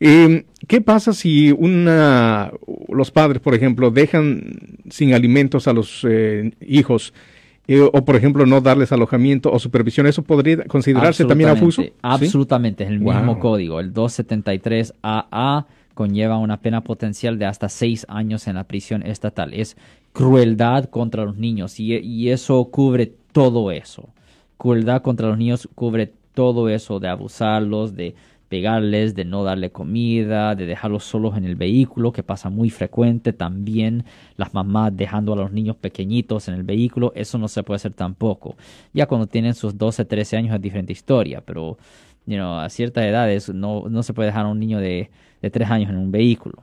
Em, ¿Qué pasa si una, los padres, por ejemplo, dejan sin alimentos a los eh, hijos? Eh, o, por ejemplo, no darles alojamiento o supervisión, ¿eso podría considerarse también abuso? Absolutamente, es el mismo código. El 273AA conlleva una pena potencial de hasta seis años en la prisión estatal. Es crueldad contra los niños y, y eso cubre todo eso. Crueldad contra los niños cubre todo eso de abusarlos, de pegarles, de no darle comida, de dejarlos solos en el vehículo, que pasa muy frecuente también, las mamás dejando a los niños pequeñitos en el vehículo, eso no se puede hacer tampoco. Ya cuando tienen sus 12, 13 años es diferente historia, pero a ciertas edades no, no se puede dejar a un niño de, de 3 años en un vehículo.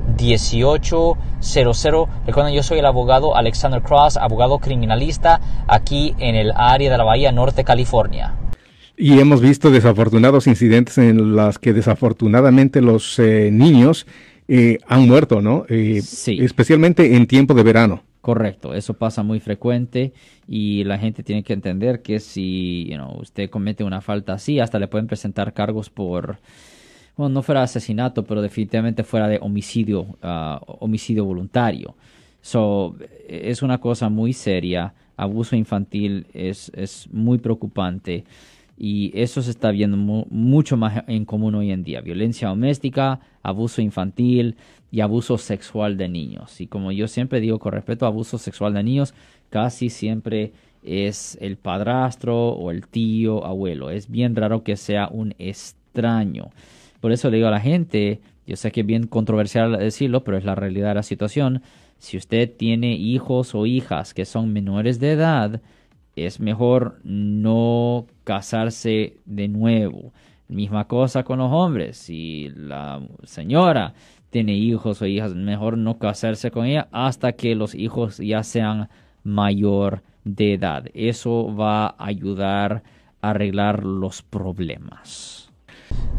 1-800-530-1800. Recuerden, yo soy el abogado Alexander Cross, abogado criminalista aquí en el área de la Bahía Norte, California. Y hemos visto desafortunados incidentes en los que desafortunadamente los eh, niños eh, han muerto, ¿no? Eh, sí. Especialmente en tiempo de verano. Correcto, eso pasa muy frecuente y la gente tiene que entender que si usted comete una falta así, hasta le pueden presentar cargos por, bueno, no fuera asesinato, pero definitivamente fuera de homicidio, ah, homicidio voluntario. So, es una cosa muy seria, abuso infantil es, es muy preocupante y eso se está viendo mucho más en común hoy en día. Violencia doméstica, abuso infantil, y abuso sexual de niños. Y como yo siempre digo con respecto a abuso sexual de niños, casi siempre es el padrastro o el tío, abuelo. Es bien raro que sea un extraño. Por eso le digo a la gente, yo sé que es bien controversial decirlo, pero es la realidad de la situación. Si usted tiene hijos o hijas que son menores de edad, es mejor no casarse de nuevo. Misma cosa con los hombres. Si la señora tiene hijos o hijas, mejor no casarse con ella hasta que los hijos ya sean mayor de edad. Eso va a ayudar a arreglar los problemas.